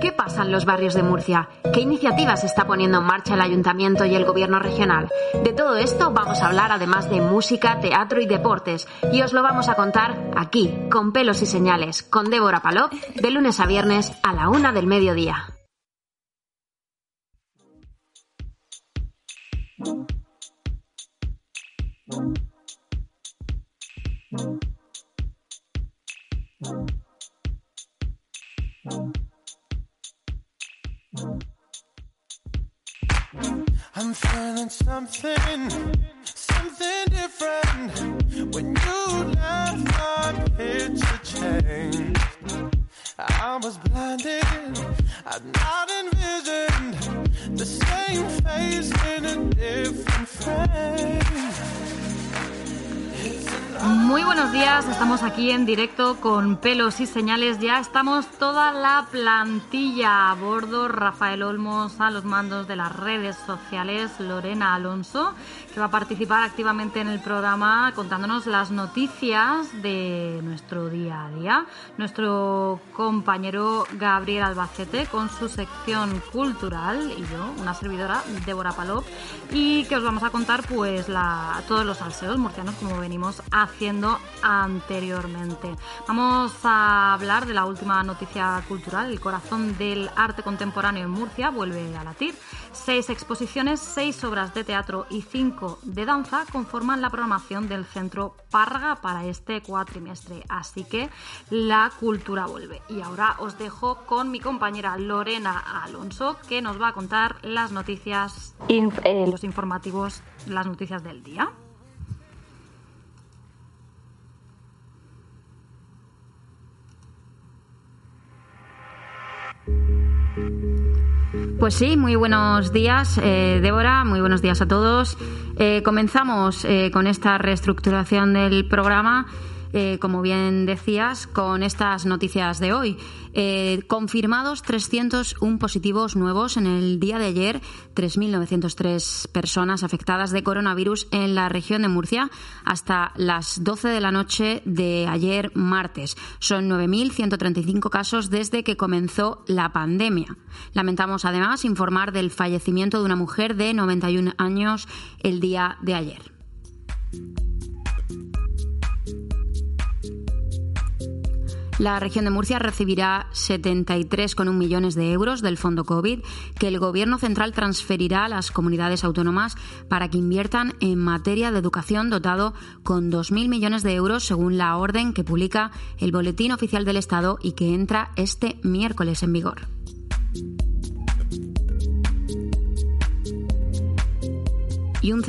¿Qué pasa en los barrios de Murcia? ¿Qué iniciativas está poniendo en marcha el ayuntamiento y el gobierno regional? De todo esto vamos a hablar además de música, teatro y deportes. Y os lo vamos a contar aquí, con pelos y señales, con Débora Palop, de lunes a viernes a la una del mediodía. I'm feeling something, something different. When you left, my picture changed. I was blinded, I'd not envisioned the same face in a different frame. Muy buenos días, estamos aquí en directo con pelos y señales. Ya estamos toda la plantilla a bordo. Rafael Olmos a los mandos de las redes sociales, Lorena Alonso, que va a participar activamente en el programa contándonos las noticias de nuestro día a día. Nuestro compañero Gabriel Albacete con su sección cultural y yo, una servidora, Débora Palop, y que os vamos a contar pues todos los salseos murcianos como venimos a haciendo anteriormente. Vamos a hablar de la última noticia cultural, el corazón del arte contemporáneo en Murcia vuelve a latir. Seis exposiciones, seis obras de teatro y cinco de danza conforman la programación del Centro Parga para este cuatrimestre. Así que la cultura vuelve. Y ahora os dejo con mi compañera Lorena Alonso, que nos va a contar las noticias, eh, los informativos, las noticias del día. Pues sí, muy buenos días, eh, Débora, muy buenos días a todos. Eh, comenzamos eh, con esta reestructuración del programa eh, como bien decías, con estas noticias de hoy. Eh, confirmados 301 positivos nuevos en el día de ayer, 3.903 personas afectadas de coronavirus en la región de Murcia hasta las 12 de la noche de ayer martes. Son 9.135 casos desde que comenzó la pandemia. Lamentamos además informar del fallecimiento de una mujer de 91 años el día de ayer. La región de Murcia recibirá 73,1 millones de euros del fondo COVID que el Gobierno central transferirá a las comunidades autónomas para que inviertan en materia de educación dotado con 2.000 millones de euros según la orden que publica el Boletín Oficial del Estado y que entra este miércoles en vigor. Y un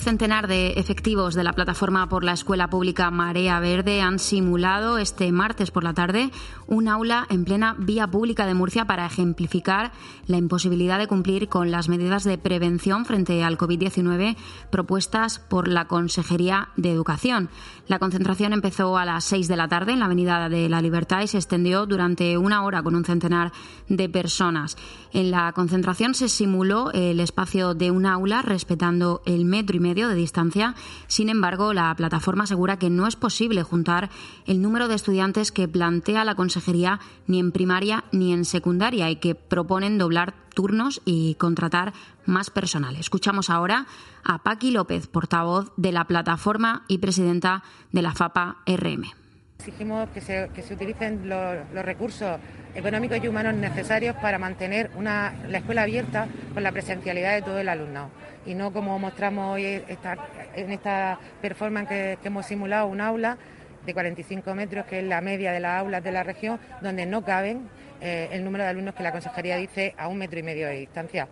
centenar de efectivos de la plataforma por la escuela pública Marea Verde han simulado este martes por la tarde un aula en plena vía pública de Murcia para ejemplificar la imposibilidad de cumplir con las medidas de prevención frente al COVID-19 propuestas por la Consejería de Educación. La concentración empezó a las seis de la tarde en la Avenida de la Libertad y se extendió durante una hora con un centenar de personas. En la concentración se simuló el espacio de un aula respetando el metro y medio de distancia. Sin embargo, la plataforma asegura que no es posible juntar el número de estudiantes que plantea la Consejería ni en primaria ni en secundaria y que proponen doblar turnos y contratar más personal. Escuchamos ahora a Paqui López, portavoz de la plataforma y presidenta de la FAPA RM. Exigimos que se, utilicen los, recursos económicos y humanos necesarios para mantener la escuela abierta con la presencialidad de todo el alumnado y no como mostramos hoy en esta performance que, hemos simulado un aula de 45 metros, que es la media de las aulas de la región, donde no caben eh, el número de alumnos que la consejería dice a un metro y medio de distancia.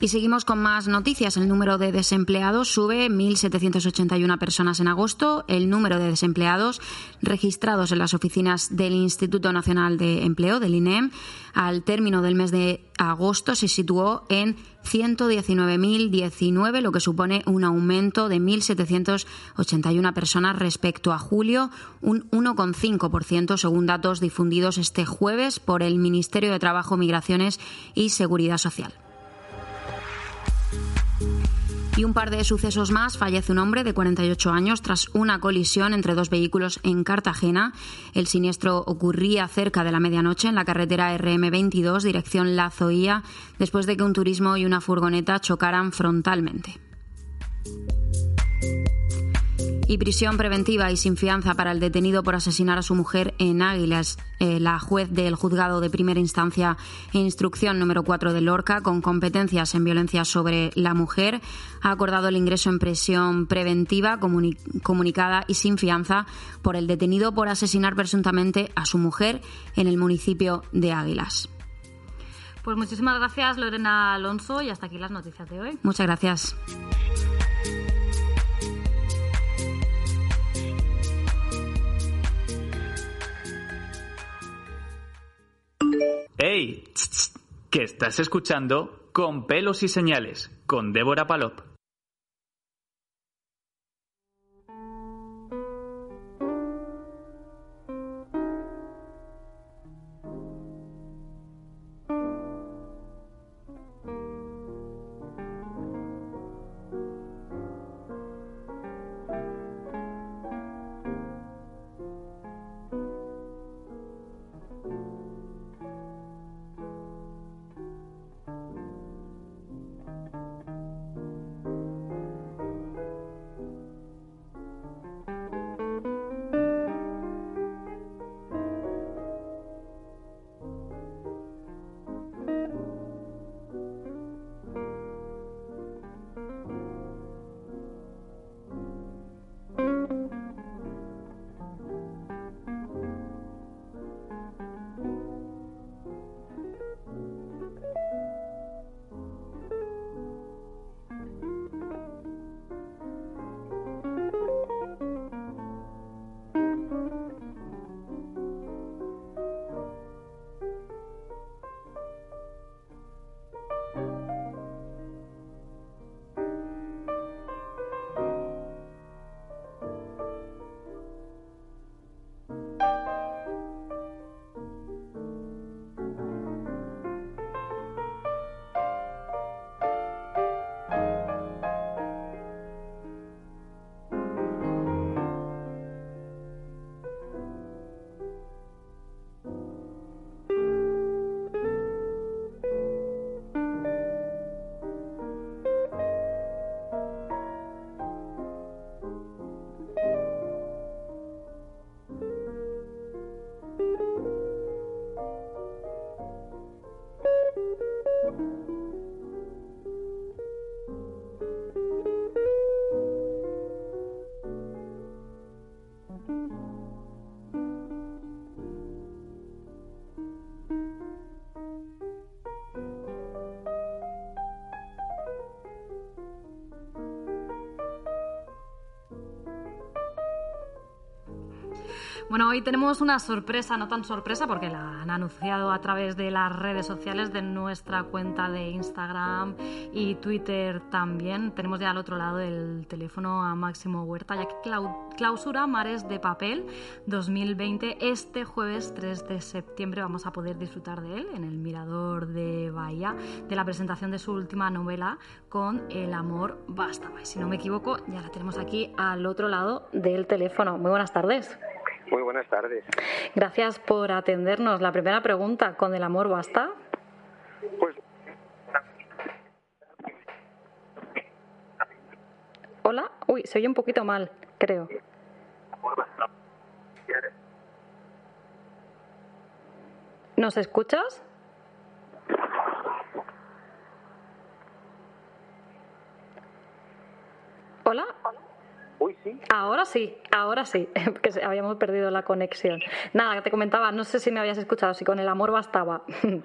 Y seguimos con más noticias. El número de desempleados sube 1.781 personas en agosto. El número de desempleados registrados en las oficinas del Instituto Nacional de Empleo, del INEM, al término del mes de agosto se situó en 119.019, lo que supone un aumento de 1.781 personas respecto a julio, un 1,5% según datos difundidos este jueves por el Ministerio de Trabajo, Migraciones y Seguridad Social. Y un par de sucesos más. Fallece un hombre de 48 años tras una colisión entre dos vehículos en Cartagena. El siniestro ocurría cerca de la medianoche en la carretera RM22, dirección La Zoía, después de que un turismo y una furgoneta chocaran frontalmente y prisión preventiva y sin fianza para el detenido por asesinar a su mujer en Águilas. Eh, la juez del juzgado de primera instancia e instrucción número 4 de Lorca, con competencias en violencia sobre la mujer, ha acordado el ingreso en prisión preventiva comunicada y sin fianza por el detenido por asesinar presuntamente a su mujer en el municipio de Águilas. Pues muchísimas gracias Lorena Alonso y hasta aquí las noticias de hoy. Muchas gracias. ¡Ey! Que estás escuchando Con pelos y señales con Débora Palop. Bueno, hoy tenemos una sorpresa, no tan sorpresa porque la han anunciado a través de las redes sociales de nuestra cuenta de Instagram y Twitter también. Tenemos ya al otro lado el teléfono a Máximo Huerta, ya que clausura Mares de Papel 2020. Este jueves 3 de septiembre vamos a poder disfrutar de él en el Mirador de Bahía, de la presentación de su última novela con El amor basta. Si no me equivoco, ya la tenemos aquí al otro lado del teléfono. Muy buenas tardes. Muy buenas tardes. Gracias por atendernos. La primera pregunta, ¿con el amor basta? Pues. Hola. Uy, se oye un poquito mal, creo. ¿Nos escuchas? Hola. Ahora sí, ahora sí, que habíamos perdido la conexión. Nada, te comentaba, no sé si me habías escuchado, si con el amor bastaba.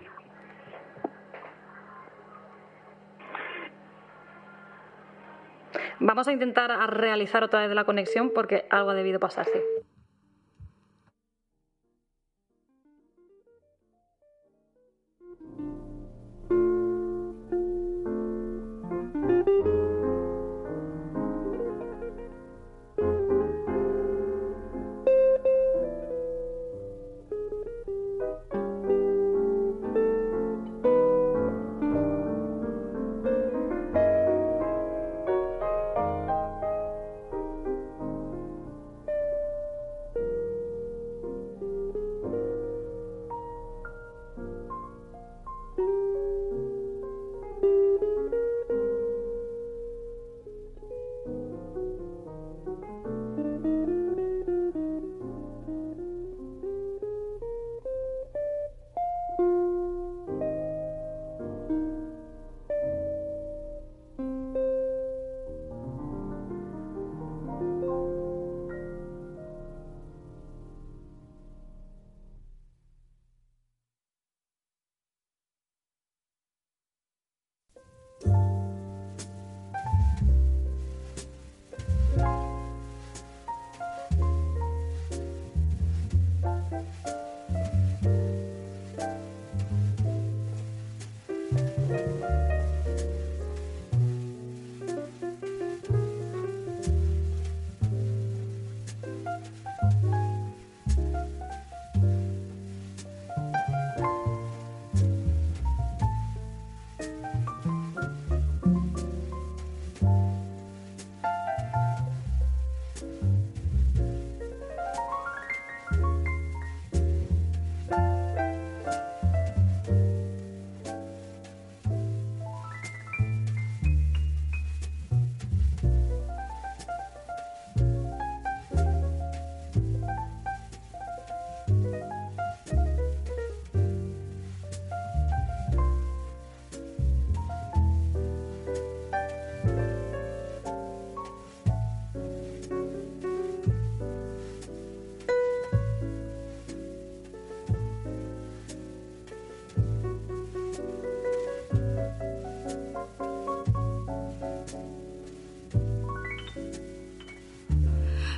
Vamos a intentar realizar otra vez la conexión porque algo ha debido pasarse.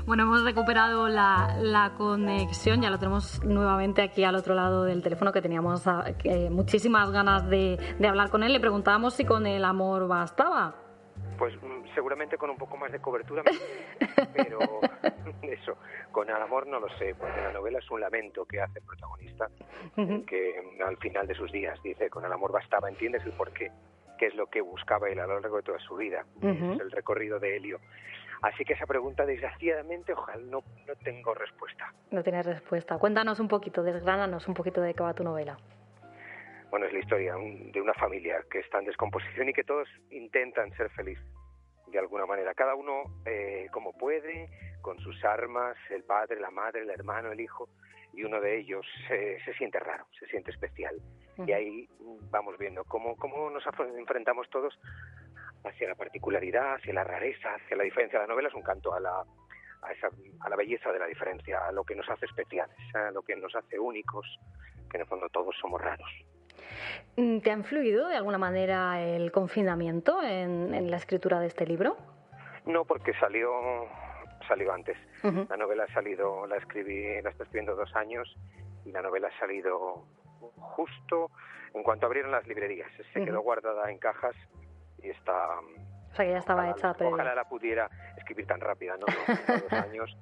Bueno, hemos recuperado la, conexión, ya lo tenemos nuevamente aquí al otro lado del teléfono, que teníamos ah, muchísimas ganas de, de hablar con él. Le preguntábamos si con el amor bastaba. Pues mm, seguramente con un poco más de cobertura, pero eso, con el amor no lo sé, porque la novela es un lamento que hace el protagonista, que al final de sus días dice, con el amor bastaba, entiendes el porqué, qué es lo que buscaba él a lo largo de toda su vida, es el recorrido de Helio. Así que esa pregunta, desgraciadamente, ojalá no, no tengo respuesta. No tienes respuesta. Cuéntanos un poquito, desgránanos un poquito de qué va tu novela. Bueno, es la historia de una familia que está en descomposición y que todos intentan ser felices de alguna manera, cada uno eh, como puede, con sus armas, el padre, la madre, el hermano, el hijo, y uno de ellos se siente raro, se siente especial. Y ahí vamos viendo cómo, cómo nos enfrentamos todos hacia la particularidad, hacia la rareza, hacia la diferencia. La novela es un canto a la, a, esa, a la belleza de la diferencia, a lo que nos hace especiales, a lo que nos hace únicos, que en el fondo todos somos raros. Mm, ¿Te ha influido de alguna manera el confinamiento en, la escritura de este libro? No, porque salió salió antes. La novela ha salido, la escribí, la estoy escribiendo dos años y la novela ha salido justo en cuanto abrieron las librerías. Se quedó guardada en cajas y está... O sea, que ya estaba hecha. Pero... Ojalá la pudiera escribir tan rápida, ¿no? dos años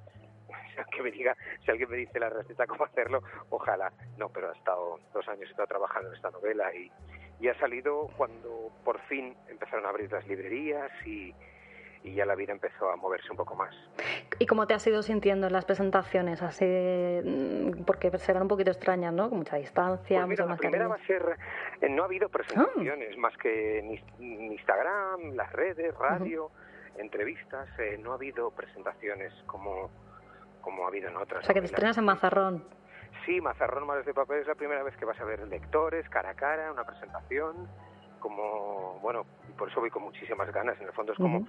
que me diga, si alguien me dice la receta cómo hacerlo, ojalá. No, pero ha estado dos años, he estado trabajando en esta novela y, y ha salido cuando por fin empezaron a abrir las librerías y, y ya la vida empezó a moverse un poco más. ¿Y cómo te has ido sintiendo en las presentaciones? Así, mm, porque serán un poquito extrañas, ¿no? Con mucha distancia, pues mira, la primera va a ser, eh, no ha habido presentaciones más que en Instagram, las redes, radio, entrevistas, eh, no ha habido presentaciones como como ha habido en otras. O sea, que te estrenas en Mazarrón. Sí, Mazarrón Madres de Papel es la primera vez que vas a ver lectores, cara a cara, una presentación, como, bueno, por eso voy con muchísimas ganas, en el fondo es como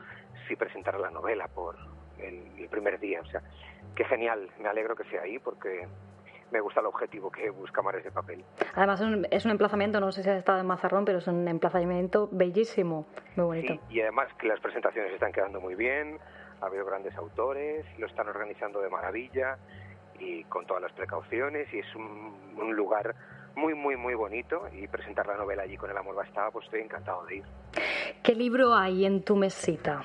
si presentara la novela por el, primer día, o sea, qué genial, me alegro que sea ahí porque me gusta el objetivo que busca Mares de Papel. Además es un, emplazamiento, no sé si has estado en Mazarrón, pero es un emplazamiento bellísimo, muy bonito. Sí, y además que las presentaciones están quedando muy bien, ha habido grandes autores, lo están organizando de maravilla y con todas las precauciones y es un, lugar muy, muy, muy bonito y presentar la novela allí con el amor bastaba, pues estoy encantado de ir. ¿Qué libro hay en tu mesita?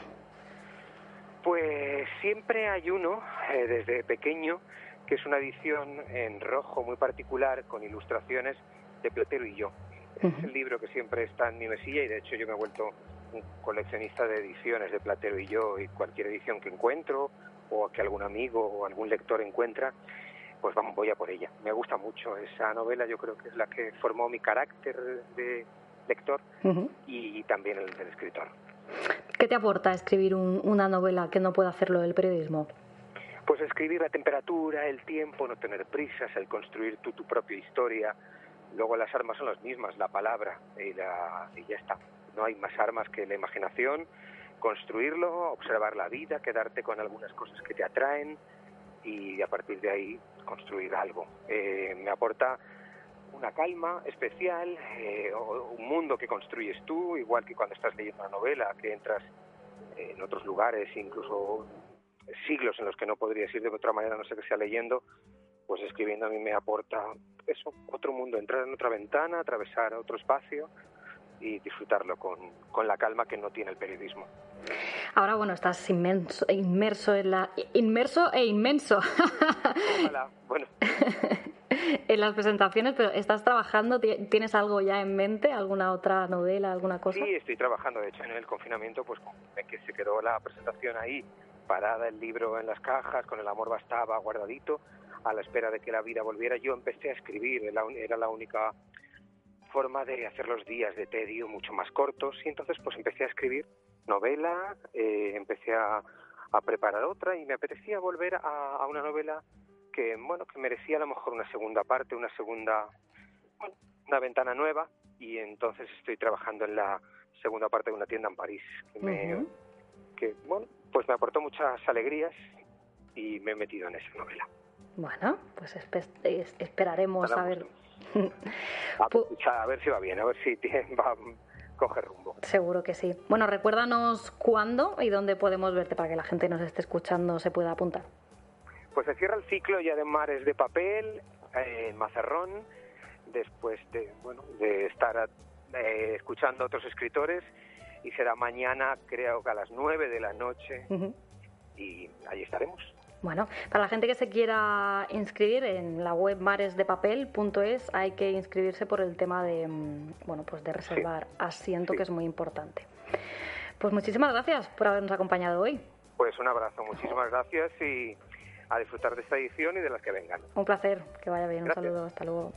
Pues siempre hay uno, eh, desde pequeño, que es una edición en rojo muy particular con ilustraciones de Platero y yo. Es el libro que siempre está en mi mesilla y de hecho yo me he vuelto un coleccionista de ediciones de Platero y yo y cualquier edición que encuentro o que algún amigo o algún lector encuentra, pues vamos, voy a por ella. Me gusta mucho esa novela, yo creo que es la que formó mi carácter de lector y, también el del escritor. ¿Qué te aporta escribir una novela que no puede hacerlo del periodismo? Pues escribir la temperatura, el tiempo, no tener prisas, el construir tú tu propia historia. Luego las armas son las mismas, la palabra y, la, y ya está no hay más armas que la imaginación, construirlo, observar la vida, quedarte con algunas cosas que te atraen y a partir de ahí construir algo. Eh, me aporta una calma especial, eh, un mundo que construyes tú, igual que cuando estás leyendo una novela, que entras en otros lugares, incluso siglos en los que no podrías ir de otra manera, no sé qué sea leyendo, pues escribiendo a mí me aporta eso, otro mundo, entrar en otra ventana, atravesar otro espacio y disfrutarlo con, con la calma que no tiene el periodismo. Ahora, bueno, estás inmenso, inmerso en la... Inmerso e inmenso. bueno. en las presentaciones, pero ¿estás trabajando? ¿Tienes algo ya en mente? ¿Alguna otra novela, alguna cosa? Sí, estoy trabajando. De hecho, en el confinamiento, pues que se quedó la presentación ahí, parada el libro en las cajas, con el amor bastaba guardadito, a la espera de que la vida volviera, yo empecé a escribir. Era la única forma de hacer los días de tedio mucho más cortos y entonces pues empecé a escribir novela, eh, empecé a, preparar otra y me apetecía volver a, una novela que bueno que merecía a lo mejor una segunda parte, una segunda una ventana nueva y entonces estoy trabajando en la segunda parte de una tienda en París que, bueno pues me aportó muchas alegrías y me he metido en esa novela. Bueno, pues esperaremos a ver A, ver si va bien, a ver si va a coger rumbo. Seguro que sí. Bueno, recuérdanos cuándo y dónde podemos verte para que la gente nos esté escuchando se pueda apuntar. Pues se cierra el ciclo ya de Mares de Papel eh, en Mazarrón, después de, bueno, de estar eh, escuchando a otros escritores, y será mañana, creo que a las 9 de la noche, y ahí estaremos. Bueno, para la gente que se quiera inscribir en la web maresdepapel.es hay que inscribirse por el tema de mm, bueno, pues de reservar asiento que es muy importante. Pues muchísimas gracias por habernos acompañado hoy. Pues un abrazo, muchísimas gracias y a disfrutar de esta edición y de las que vengan. Un placer, que vaya bien, un saludo, hasta luego.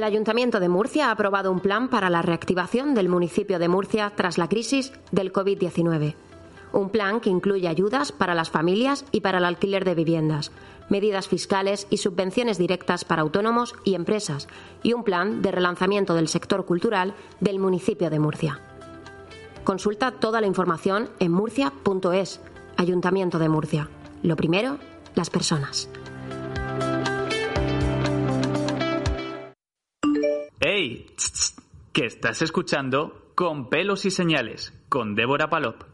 El Ayuntamiento de Murcia ha aprobado un plan para la reactivación del municipio de Murcia tras la crisis del COVID-19. Un plan que incluye ayudas para las familias y para el alquiler de viviendas, medidas fiscales y subvenciones directas para autónomos y empresas, y un plan de relanzamiento del sector cultural del municipio de Murcia. Consulta toda la información en murcia.es, Ayuntamiento de Murcia. Lo primero, las personas. ¡Ey! Que estás escuchando con pelos y señales con Débora Palop.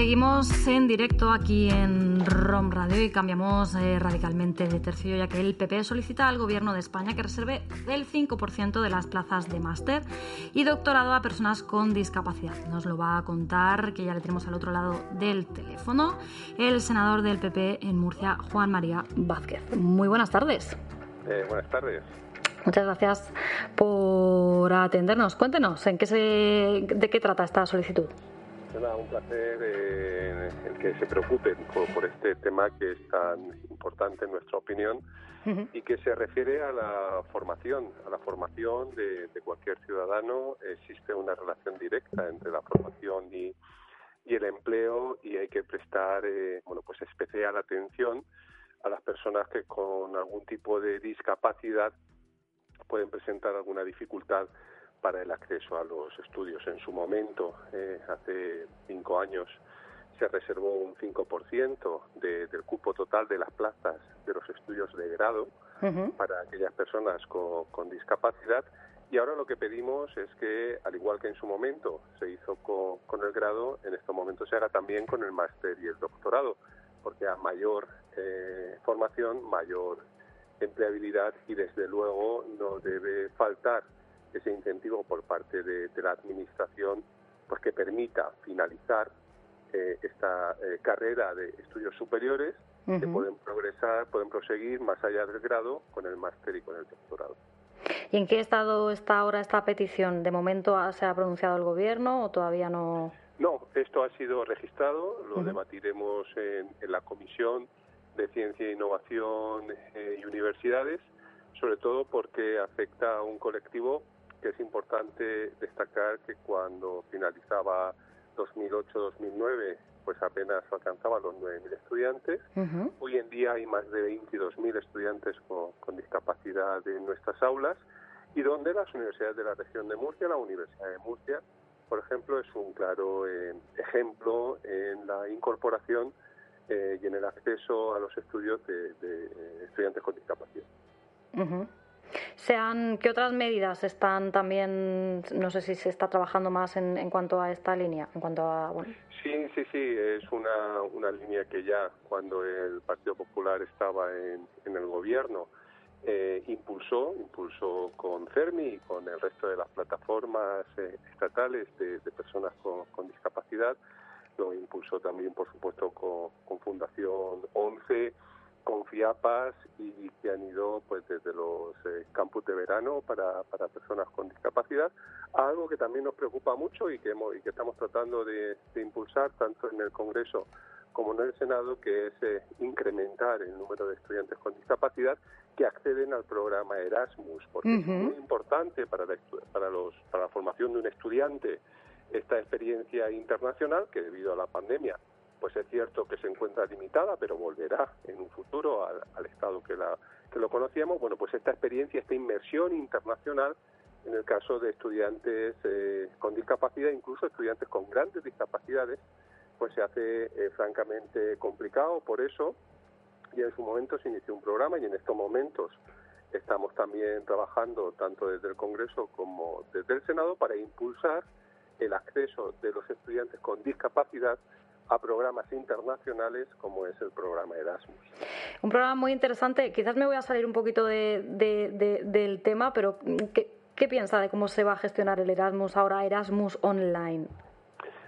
Seguimos en directo aquí en ROM Radio y cambiamos eh, radicalmente de tercio ya que el PP solicita al Gobierno de España que reserve el 5% de las plazas de máster y doctorado a personas con discapacidad. Nos lo va a contar, que ya le tenemos al otro lado del teléfono, el senador del PP en Murcia, Juan María Vázquez. Muy buenas tardes. Eh, buenas tardes. Muchas gracias por atendernos. Cuéntenos, ¿en qué se, ¿de qué trata esta solicitud? Un placer eh, el que se preocupen por, este tema que es tan importante en nuestra opinión y que se refiere a la formación, a la formación de, cualquier ciudadano. Existe una relación directa entre la formación y, y el empleo y hay que prestar eh, bueno pues especial atención a las personas que con algún tipo de discapacidad pueden presentar alguna dificultad para el acceso a los estudios. En su momento, eh, hace cinco años, se reservó un 5% de, del cupo total de las plazas de los estudios de grado para aquellas personas con, discapacidad. Y ahora lo que pedimos es que, al igual que en su momento se hizo con, el grado, en estos momentos se haga también con el máster y el doctorado, porque a mayor eh, formación, mayor empleabilidad y desde luego no debe faltar ese incentivo por parte de, la administración pues que permita finalizar eh, esta eh, carrera de estudios superiores que pueden progresar, pueden proseguir más allá del grado con el máster y con el doctorado. ¿Y en qué estado está ahora esta petición? ¿De momento se ha pronunciado el gobierno o todavía no? No, esto ha sido registrado, lo debatiremos en, la Comisión de Ciencia e Innovación eh, y Universidades, sobre todo porque afecta a un colectivo que es importante destacar que cuando finalizaba 2008-2009 pues apenas alcanzaban los 9.000 estudiantes. Hoy en día hay más de 22.000 estudiantes con, discapacidad en nuestras aulas y donde las universidades de la región de Murcia, la Universidad de Murcia, por ejemplo, es un claro eh, ejemplo en la incorporación eh, y en el acceso a los estudios de, eh, estudiantes con discapacidad. Sean, ¿Qué otras medidas están también, no sé si se está trabajando más en, en cuanto a esta línea? En cuanto a, Sí, sí, sí, es una, una línea que ya cuando el Partido Popular estaba en, en el gobierno eh, impulsó, impulsó con CERMI y con el resto de las plataformas eh, estatales de, personas con, con, discapacidad, lo impulsó también, por supuesto, con, con Fundación 11 con FIAPAS y que han ido pues desde los eh, campus de verano para, para personas con discapacidad, algo que también nos preocupa mucho y que, hemos, y que estamos tratando de, impulsar tanto en el Congreso como en el Senado, que es eh, incrementar el número de estudiantes con discapacidad que acceden al programa Erasmus, porque es muy importante para la, para, los, para la formación de un estudiante esta experiencia internacional que debido a la pandemia pues es cierto que se encuentra limitada, pero volverá en un futuro al, estado que, la, que lo conocíamos. Bueno, pues esta experiencia, esta inmersión internacional, en el caso de estudiantes eh, con discapacidad, incluso estudiantes con grandes discapacidades, pues se hace eh, francamente complicado. Por eso, y en su momento se inició un programa y en estos momentos estamos también trabajando tanto desde el Congreso como desde el Senado para impulsar el acceso de los estudiantes con discapacidad a programas internacionales como es el programa Erasmus. Un programa muy interesante. Quizás me voy a salir un poquito de, del tema, pero ¿qué, ¿qué, piensa de cómo se va a gestionar el Erasmus ahora, Erasmus Online?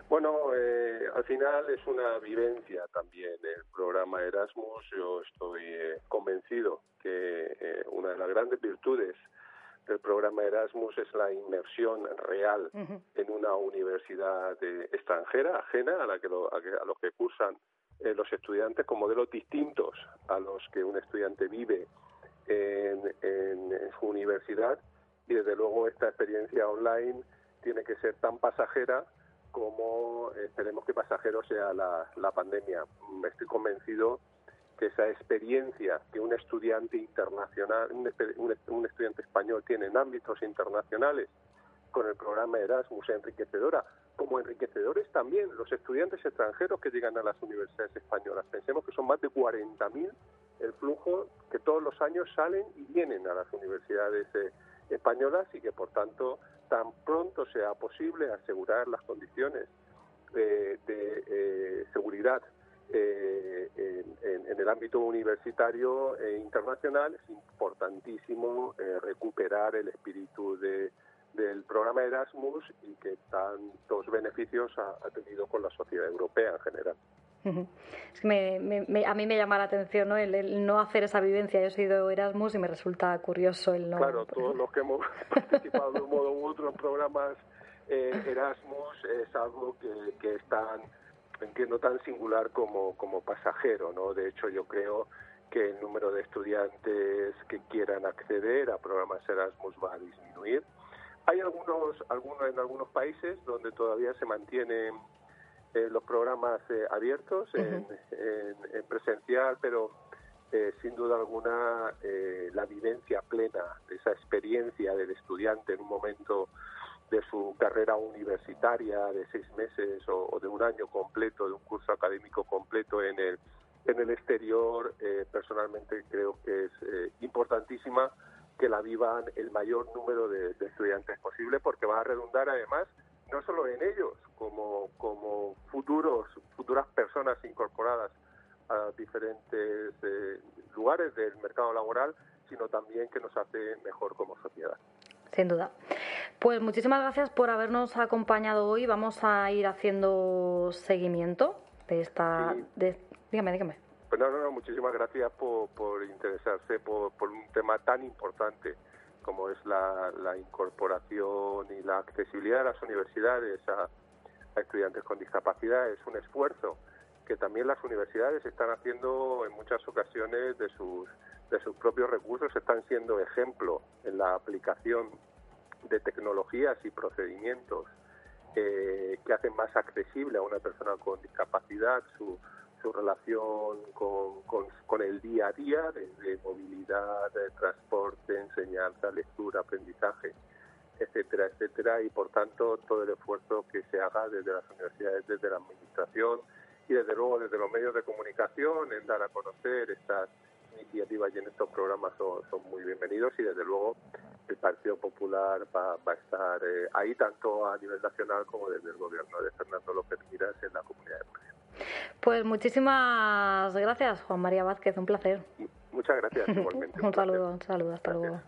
Bueno, eh, al final es una vivencia también el programa Erasmus. Yo estoy eh, convencido que eh, una de las grandes virtudes del programa Erasmus es la inmersión real en una universidad extranjera, ajena a, la que a, los que cursan eh, los estudiantes con modelos distintos a los que un estudiante vive en, su universidad y desde luego esta experiencia online tiene que ser tan pasajera como esperemos que pasajero sea la, la pandemia. Estoy convencido esa experiencia que un estudiante internacional, un, estudiante español tiene en ámbitos internacionales con el programa Erasmus enriquecedora, como enriquecedores también los estudiantes extranjeros que llegan a las universidades españolas. Pensemos que son más de 40.000 el flujo que todos los años salen y vienen a las universidades eh, españolas y que por tanto tan pronto sea posible asegurar las condiciones de eh, seguridad eh, en, el ámbito universitario e internacional es importantísimo eh, recuperar el espíritu de, del programa Erasmus y que tantos beneficios ha, tenido con la sociedad europea en general. Es que a mí me llama la atención ¿no? El, no hacer esa vivencia. Yo he sido Erasmus y me resulta curioso el no. Claro, todos los que hemos participado de un modo u otro en programas eh, Erasmus es algo que, que están entiendo tan singular como, como pasajero, ¿no? De hecho, yo creo que el número de estudiantes que quieran acceder a programas Erasmus va a disminuir. Hay algunos, algunos en algunos países donde todavía se mantienen los programas abiertos en, presencial, pero sin duda alguna la vivencia plena de esa experiencia del estudiante en un momento de su carrera universitaria de seis meses o, de un año completo, de un curso académico completo en el, en el exterior, personalmente creo que es importantísima que la vivan el mayor número de, estudiantes posible porque va a redundar además no solo en ellos como, como futuros futuras personas incorporadas a diferentes eh, lugares del mercado laboral sino también que nos hace mejor como sociedad sin duda. Pues muchísimas gracias por habernos acompañado hoy. Vamos a ir haciendo seguimiento de esta. De... Dígame, dígame. Pues no, no, no, muchísimas gracias por, por interesarse por, por, un tema tan importante como es la, la, incorporación y la accesibilidad de las universidades a, estudiantes con discapacidad. Es un esfuerzo que también las universidades están haciendo en muchas ocasiones de sus, de sus propios recursos, están siendo ejemplo en la aplicación de tecnologías y procedimientos eh, que hacen más accesible a una persona con discapacidad su, su relación con, con, el día a día, desde movilidad, transporte, enseñanza, lectura, aprendizaje, etcétera, etcétera, y por tanto todo el esfuerzo que se haga desde las universidades, desde la administración y desde luego desde los medios de comunicación en dar a conocer estas iniciativas y en estos programas son, muy bienvenidos y desde luego el Partido Popular va, a estar eh, ahí tanto a nivel nacional como desde el gobierno de Fernando López Miras en la Comunidad de Murcia. Pues muchísimas gracias, Juan María Vázquez, un placer. Muchas gracias, igualmente. un, saludo, un saludo, hasta luego.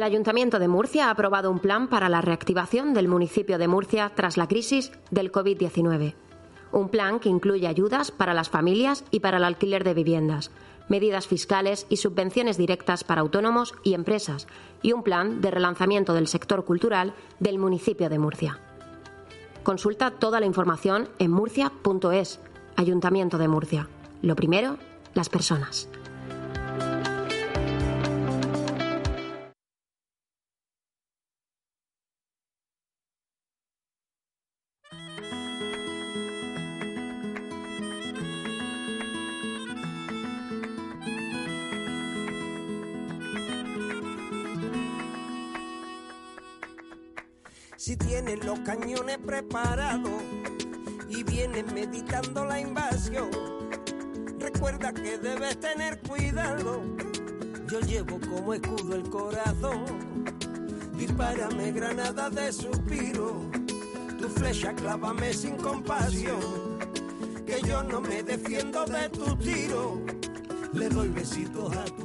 El Ayuntamiento de Murcia ha aprobado un plan para la reactivación del municipio de Murcia tras la crisis del COVID-19. Un plan que incluye ayudas para las familias y para el alquiler de viviendas, medidas fiscales y subvenciones directas para autónomos y empresas, y un plan de relanzamiento del sector cultural del municipio de Murcia. Consulta toda la información en murcia.es, Ayuntamiento de Murcia. Lo primero, las personas. Si tienes los cañones preparados y vienes meditando la invasión, recuerda que debes tener cuidado. Yo llevo como escudo el corazón. Dispárame granada de suspiro, tu flecha clávame sin compasión. Que yo no me defiendo de tu tiro, le doy besitos a tu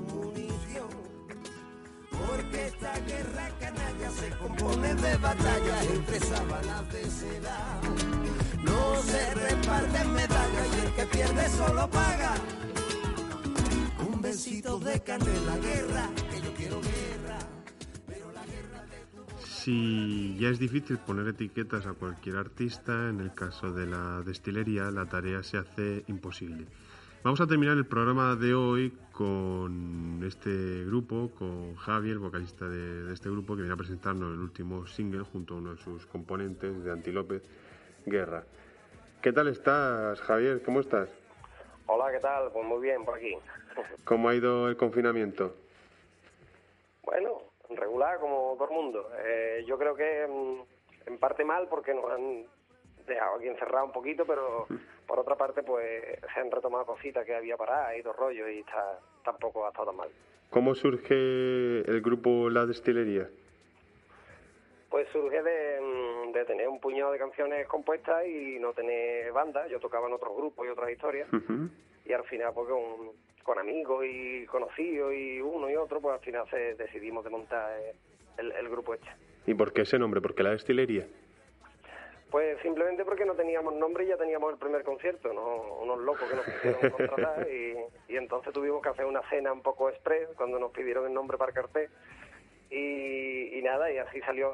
entre sábanas de seda. No se reparten medallas y el que pierde solo paga. Un besito de canela, guerra, que yo quiero guerra. Pero la guerra de Si ya es difícil poner etiquetas a cualquier artista, en el caso de la destilería la tarea se hace imposible. Vamos a terminar el programa de hoy con este grupo, con Javier, vocalista de, de este grupo, que viene a presentarnos el último single junto a uno de sus componentes de Antilópez, Guerra. ¿Qué tal estás, Javier? ¿Cómo estás? Hola, ¿qué tal? Pues muy bien por aquí. ¿Cómo ha ido el confinamiento? Bueno, regular como todo el mundo. Eh, yo creo que mm, en parte mal porque nos han dejado aquí encerrado un poquito, pero por otra parte pues se han retomado cositas que había paradas y dos rollos y está, tampoco ha estado tan mal. ¿Cómo surge el grupo La Destilería? Pues surge de, mm, de tener un puñado de canciones compuestas y no tener banda. Yo tocaba en otros grupos y otras historias. Y al final pues con, con amigos y conocidos y uno y otro pues al final se decidimos de montar el, el grupo este ¿Y por qué ese nombre? ¿Por qué La Destilería? Pues simplemente porque no teníamos nombre y ya teníamos el primer concierto ¿no? unos locos que nos quisieron contratar y, y entonces tuvimos que hacer una cena un poco express cuando nos pidieron el nombre para el cartel y, y nada, y así salió,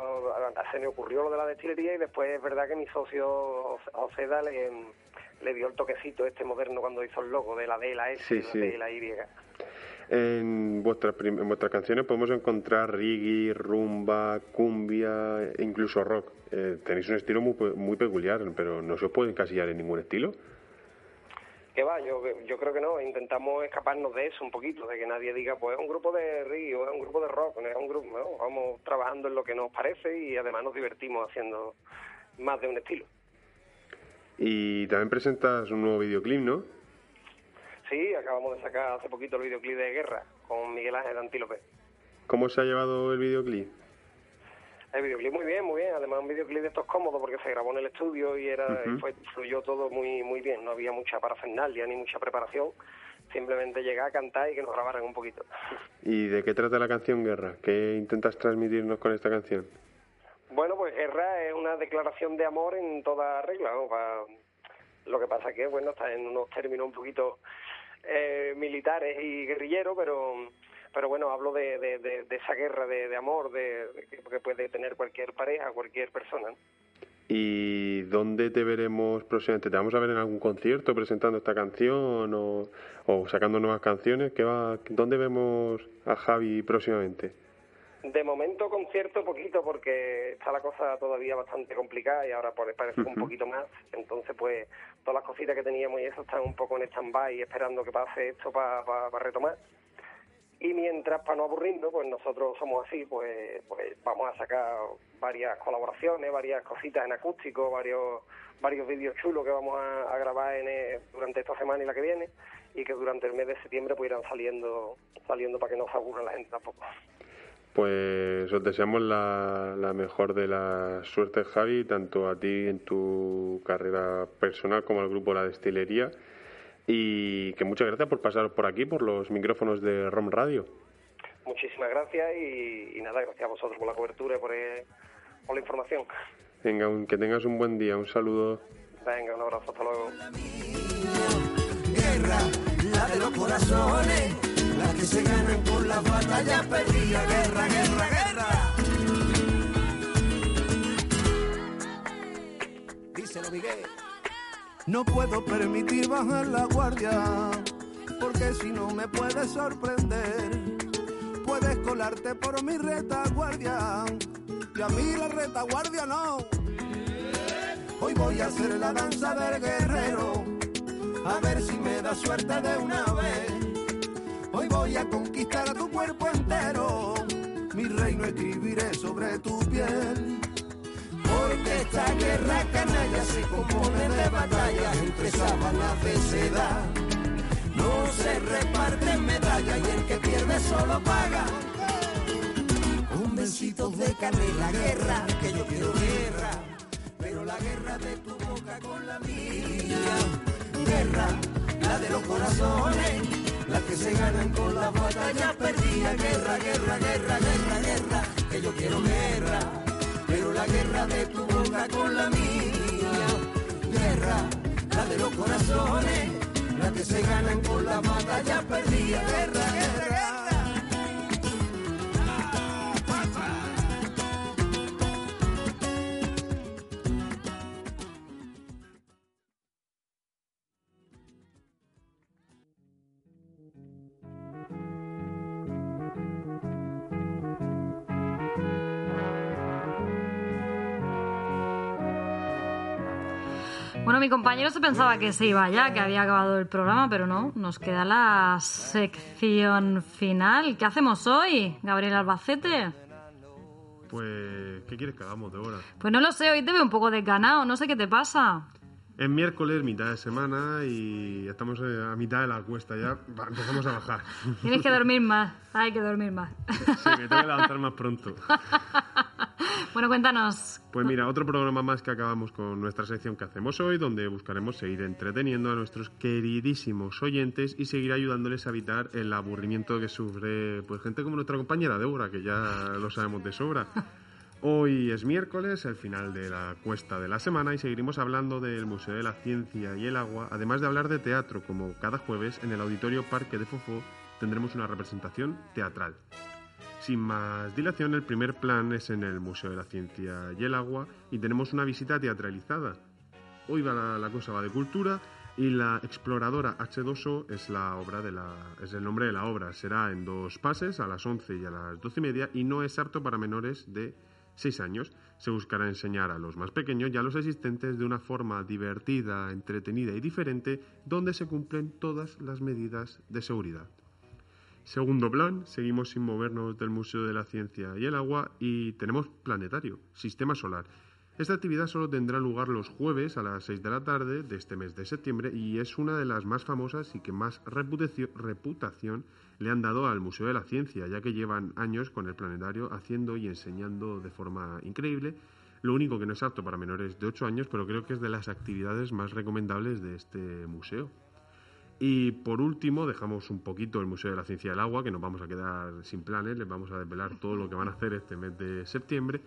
se me ocurrió lo de la destilería y después es verdad que mi socio Oceda le, le dio el toquecito este moderno cuando hizo el logo de la D, la S, Sí, la sí. D la Y. En vuestras, en vuestras canciones podemos encontrar reggae, rumba, cumbia e incluso rock. Eh, tenéis un estilo muy, muy peculiar, pero no se os puede encasillar en ningún estilo. Que va, yo, yo creo que no, intentamos escaparnos de eso un poquito, de que nadie diga, pues es un grupo de reggae o es un grupo de rock, es un grupo, no, vamos trabajando en lo que nos parece y además nos divertimos haciendo más de un estilo. Y también presentas un nuevo videoclip, ¿no? Sí, acabamos de sacar hace poquito el videoclip de Guerra con Miguel Ángel Antílope. ¿Cómo se ha llevado el videoclip? El videoclip muy bien, muy bien. Además, un videoclip de estos cómodos porque se grabó en el estudio y era y fue, fluyó todo muy muy bien. No había mucha parafernalia ni mucha preparación. Simplemente llegar a cantar y que nos grabaran un poquito. ¿Y de qué trata la canción Guerra? ¿Qué intentas transmitirnos con esta canción? Bueno, pues Guerra es una declaración de amor en toda regla. ¿no? Pa- Lo que pasa que, bueno, está en unos términos un poquito eh, militares y guerrilleros, pero pero bueno, hablo de, esa guerra de, amor de, que puede tener cualquier pareja, cualquier persona. ¿Y dónde te veremos próximamente? ¿Te vamos a ver en algún concierto presentando esta canción o, o sacando nuevas canciones? ¿Qué va, ¿Dónde vemos a Javi próximamente? De momento concierto poquito porque está la cosa todavía bastante complicada y ahora parece un poquito más. Entonces pues todas las cositas que teníamos y eso están un poco en stand-by esperando que pase esto para retomar. Y mientras, para no aburrirnos, pues nosotros somos así, pues, pues vamos a sacar varias colaboraciones, varias cositas en acústico, varios varios vídeos chulos que vamos a, a grabar en, eh, durante esta semana y la que viene y que durante el mes de septiembre pues irán saliendo saliendo para que no se aburra la gente tampoco. Pues os deseamos la, la mejor de las suertes, Javi, tanto a ti en tu carrera personal como al grupo La Destilería. Y que muchas gracias por pasar por aquí, por los micrófonos de ROM Radio. Muchísimas gracias y, y nada, gracias a vosotros por la cobertura y por, eh, por la información. Venga, un- que tengas un buen día. Un saludo. Venga, un abrazo, hasta luego. guerra, la de los corazones, que se ganan con las batallas perdidas. Guerra, guerra, guerra. Díselo, Miguel. No puedo permitir bajar la guardia, porque si no me puedes sorprender. Puedes colarte por mi retaguardia, y a mí la retaguardia no. Hoy voy a hacer la danza del guerrero, a ver si me da suerte de una vez. Hoy voy a conquistar a tu cuerpo entero, mi reino escribiré sobre tu piel. Porque esta guerra canalla se compone de batallas entre sábanas de seda. No se reparten medallas y el que pierde solo paga. Un besito de canela, guerra, que yo quiero guerra. Pero la guerra de tu boca con la mía. Guerra, la de los corazones, las que se ganan con las batallas perdidas. Guerra, guerra, guerra, guerra, guerra, que yo quiero guerra, pero la guerra de tu boca con la mía. Guerra, la de los corazones, las que se ganan con las batallas perdidas. Guerra, guerra, guerra. Compañero se pensaba que se iba ya, que había acabado el programa, pero no, nos queda la sección final. ¿Qué hacemos hoy, Gabriel Albacete? Pues, ¿qué quieres que hagamos de hora? Pues no lo sé, hoy te veo un poco desganado, no sé qué te pasa. Es miércoles, mitad de semana y estamos eh, a mitad de la cuesta ya. Empezamos a bajar. Tienes que dormir más, hay que dormir más. Sí, me tengo que levantar más pronto. Bueno, cuéntanos. Pues mira, otro programa más que acabamos con nuestra sección que hacemos hoy, donde buscaremos seguir entreteniendo a nuestros queridísimos oyentes y seguir ayudándoles a evitar el aburrimiento que sufre pues gente como nuestra compañera Débora, que ya lo sabemos de sobra. Hoy es miércoles, el final de la cuesta de la semana, y seguiremos hablando del Museo de la Ciencia y el Agua, además de hablar de teatro, como cada jueves en el Auditorio Parque de Fofó tendremos una representación teatral. Sin más dilación, el primer plan es en el Museo de la Ciencia y el Agua y tenemos una visita teatralizada. Hoy la cosa va de cultura y la exploradora H2O es la obra de la es el nombre de la obra. Será en dos pases a las 11 y a las 12 y media y no es apto para menores de 6 años. Se buscará enseñar a los más pequeños y a los asistentes de una forma divertida, entretenida y diferente donde se cumplen todas las medidas de seguridad. Segundo plan, seguimos sin movernos del Museo de la Ciencia y el Agua y tenemos planetario, sistema solar. Esta actividad solo tendrá lugar los jueves a las 6 de la tarde de este mes de septiembre y es una de las más famosas y que más reputación, le han dado al Museo de la Ciencia, ya que llevan años con el planetario haciendo y enseñando de forma increíble. Lo único que no es apto para menores de 8 años, pero creo que es de las actividades más recomendables de este museo. Y por último, dejamos un poquito el Museo de la Ciencia del Agua, que nos vamos a quedar sin planes, les vamos a desvelar todo lo que van a hacer este mes de septiembre.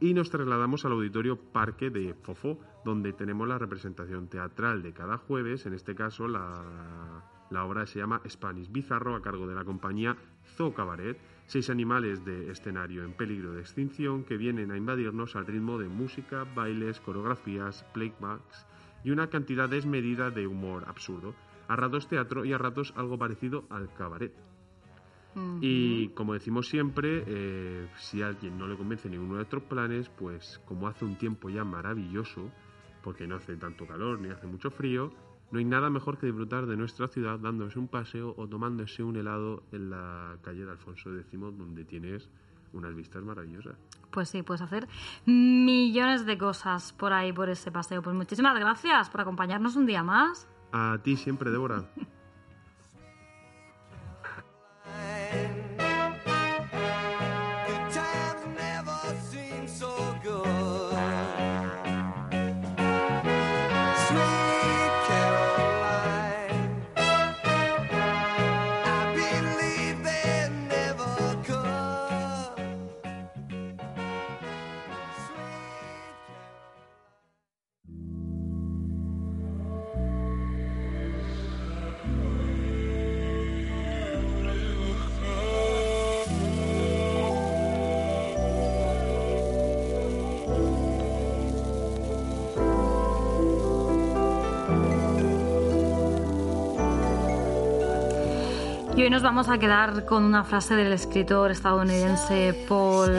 Y nos trasladamos al Auditorio Parque de Fofó, donde tenemos la representación teatral de cada jueves. En este caso, la, la obra se llama Spanish Bizarro, a cargo de la compañía Zoo Cabaret. Seis animales de escenario en peligro de extinción que vienen a invadirnos al ritmo de música, bailes, coreografías, playbacks y una cantidad desmedida de humor absurdo a ratos teatro y a ratos algo parecido al cabaret. Y como decimos siempre, eh, si a alguien no le convence ninguno de nuestros planes, pues como hace un tiempo ya maravilloso, porque no hace tanto calor ni hace mucho frío, no hay nada mejor que disfrutar de nuestra ciudad dándose un paseo o tomándose un helado en la calle de Alfonso X, donde tienes unas vistas maravillosas. Pues sí, puedes hacer millones de cosas por ahí, por ese paseo. Pues muchísimas gracias por acompañarnos un día más. A ti siempre, Débora. Y hoy nos vamos a quedar con una frase del escritor estadounidense Paul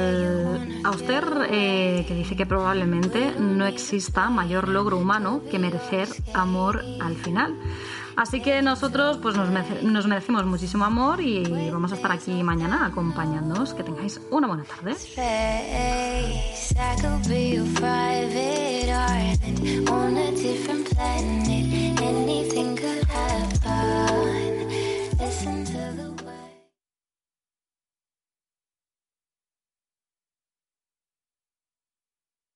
Auster, eh, que dice que probablemente no exista mayor logro humano que merecer amor al final. Así que nosotros pues nos, nos merecemos muchísimo amor y vamos a estar aquí mañana acompañándonos. Que tengáis una buena tarde.